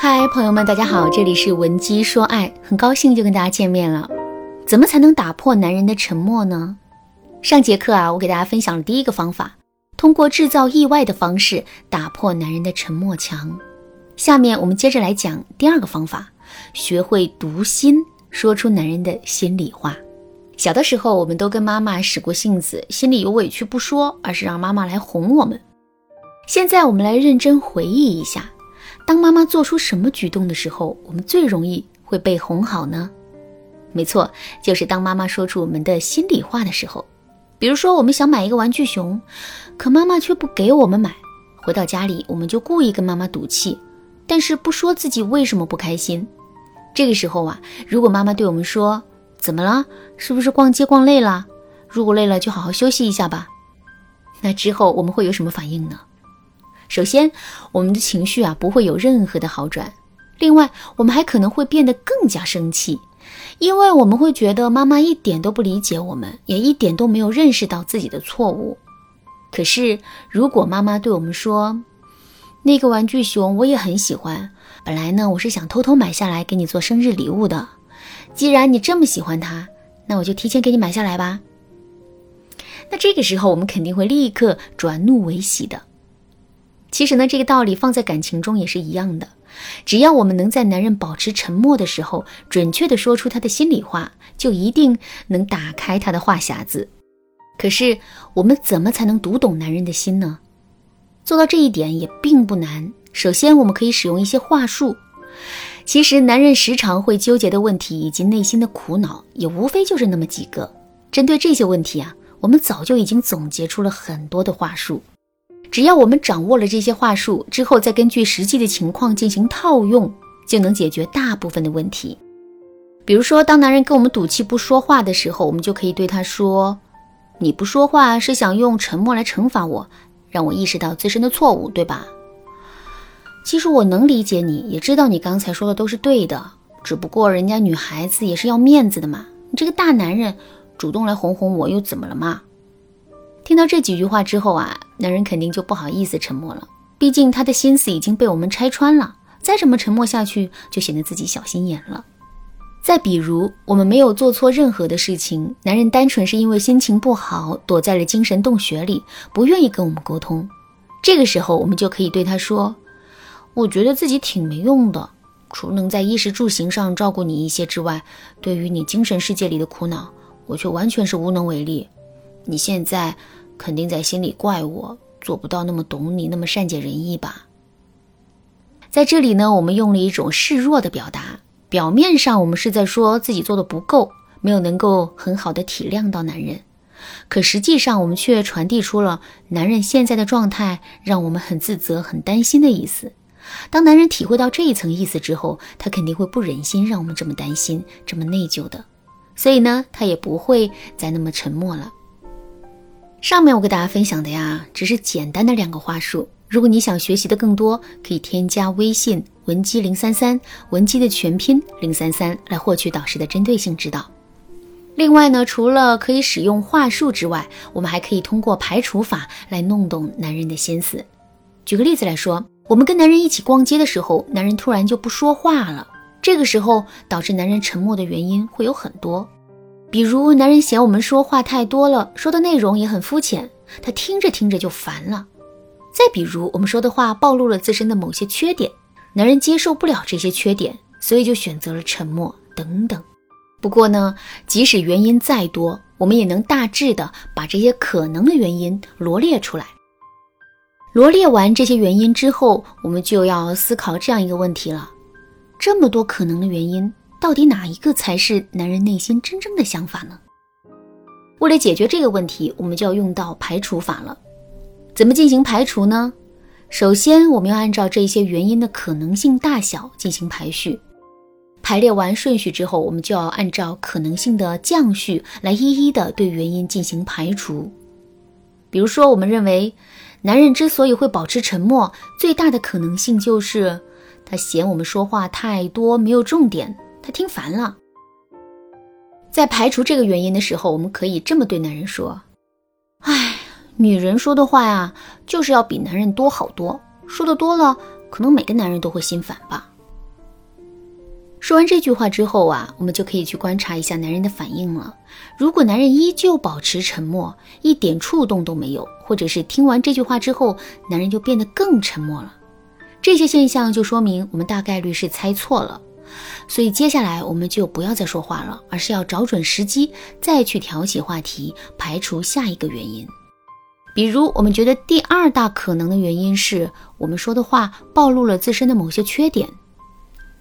嗨，朋友们，大家好，这里是文姬说爱，很高兴就跟大家见面了。怎么才能打破男人的沉默呢？上节课啊，我给大家分享了第一个方法，通过制造意外的方式打破男人的沉默墙。下面我们接着来讲第二个方法，学会读心，说出男人的心里话。小的时候，我们都跟妈妈使过性子，心里有委屈不说，而是让妈妈来哄我们。现在我们来认真回忆一下，当妈妈做出什么举动的时候，我们最容易会被哄好呢？没错，就是当妈妈说出我们的心里话的时候。比如说，我们想买一个玩具熊，可妈妈却不给我们买。回到家里，我们就故意跟妈妈赌气，但是不说自己为什么不开心。这个时候啊，如果妈妈对我们说，怎么了？是不是逛街逛累了？如果累了，就好好休息一下吧。那之后我们会有什么反应呢？首先，我们的情绪啊不会有任何的好转。另外，我们还可能会变得更加生气，因为我们会觉得妈妈一点都不理解我们，也一点都没有认识到自己的错误。可是，如果妈妈对我们说：“那个玩具熊我也很喜欢，本来呢我是想偷偷买下来给你做生日礼物的。”既然你这么喜欢它，那我就提前给你买下来吧。那这个时候，我们肯定会立刻转怒为喜的。其实呢，这个道理放在感情中也是一样的。只要我们能在男人保持沉默的时候，准确的说出他的心里话，就一定能打开他的话匣子。可是，我们怎么才能读懂男人的心呢？做到这一点也并不难。首先，我们可以使用一些话术。其实，男人时常会纠结的问题以及内心的苦恼，也无非就是那么几个。针对这些问题啊，我们早就已经总结出了很多的话术。只要我们掌握了这些话术之后，再根据实际的情况进行套用，就能解决大部分的问题。比如说，当男人跟我们赌气不说话的时候，我们就可以对他说：“你不说话是想用沉默来惩罚我，让我意识到自身的错误，对吧？”其实我能理解你，也知道你刚才说的都是对的，只不过人家女孩子也是要面子的嘛。你这个大男人主动来哄哄我又怎么了嘛？听到这几句话之后啊，男人肯定就不好意思沉默了，毕竟他的心思已经被我们拆穿了。再这么沉默下去，就显得自己小心眼了。再比如，我们没有做错任何的事情，男人单纯是因为心情不好，躲在了精神洞穴里，不愿意跟我们沟通。这个时候，我们就可以对他说。我觉得自己挺没用的，除能在衣食住行上照顾你一些之外，对于你精神世界里的苦恼，我却完全是无能为力。你现在肯定在心里怪我做不到那么懂你，那么善解人意吧？在这里呢，我们用了一种示弱的表达，表面上我们是在说自己做的不够，没有能够很好的体谅到男人，可实际上我们却传递出了男人现在的状态让我们很自责、很担心的意思。当男人体会到这一层意思之后，他肯定会不忍心让我们这么担心、这么内疚的，所以呢，他也不会再那么沉默了。上面我给大家分享的呀，只是简单的两个话术。如果你想学习的更多，可以添加微信文姬零三三，文姬的全拼零三三，来获取导师的针对性指导。另外呢，除了可以使用话术之外，我们还可以通过排除法来弄懂男人的心思。举个例子来说。我们跟男人一起逛街的时候，男人突然就不说话了。这个时候导致男人沉默的原因会有很多，比如男人嫌我们说话太多了，说的内容也很肤浅，他听着听着就烦了。再比如我们说的话暴露了自身的某些缺点，男人接受不了这些缺点，所以就选择了沉默等等。不过呢，即使原因再多，我们也能大致的把这些可能的原因罗列出来。罗列完这些原因之后，我们就要思考这样一个问题了：这么多可能的原因，到底哪一个才是男人内心真正的想法呢？为了解决这个问题，我们就要用到排除法了。怎么进行排除呢？首先，我们要按照这些原因的可能性大小进行排序。排列完顺序之后，我们就要按照可能性的降序来一一的对原因进行排除。比如说，我们认为。男人之所以会保持沉默，最大的可能性就是他嫌我们说话太多，没有重点，他听烦了。在排除这个原因的时候，我们可以这么对男人说：“哎，女人说的话呀，就是要比男人多好多。说的多了，可能每个男人都会心烦吧。说完这句话之后啊，我们就可以去观察一下男人的反应了。如果男人依旧保持沉默，一点触动都没有，或者是听完这句话之后，男人就变得更沉默了，这些现象就说明我们大概率是猜错了。所以接下来我们就不要再说话了，而是要找准时机再去挑起话题，排除下一个原因。比如，我们觉得第二大可能的原因是我们说的话暴露了自身的某些缺点。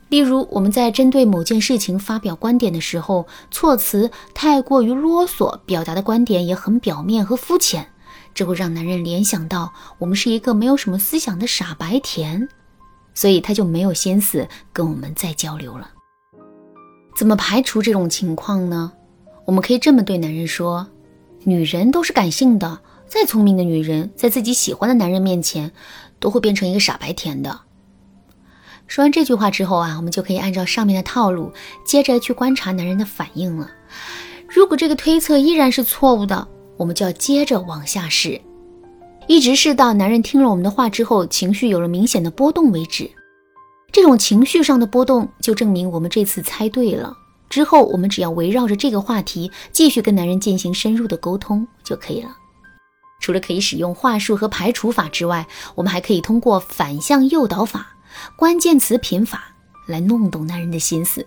例如，我们在针对某件事情发表观点的时候，措辞太过于啰嗦，表达的观点也很表面和肤浅，这会让男人联想到我们是一个没有什么思想的傻白甜，所以他就没有心思跟我们再交流了。怎么排除这种情况呢？我们可以这么对男人说：女人都是感性的，再聪明的女人，在自己喜欢的男人面前，都会变成一个傻白甜的。说完这句话之后啊，我们就可以按照上面的套路，接着去观察男人的反应了。如果这个推测依然是错误的，我们就要接着往下试，一直是到男人听了我们的话之后，情绪有了明显的波动为止。这种情绪上的波动，就证明我们这次猜对了。之后我们只要围绕着这个话题，继续跟男人进行深入的沟通就可以了。除了可以使用话术和排除法之外，我们还可以通过反向诱导法。关键词品法来弄懂男人的心思。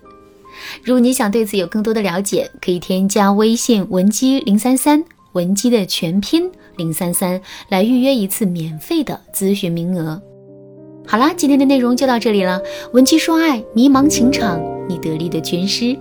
如果你想对此有更多的了解，可以添加微信文姬零三三，文姬的全拼零三三，来预约一次免费的咨询名额。好啦，今天的内容就到这里了。文姬说爱，迷茫情场，你得力的军师。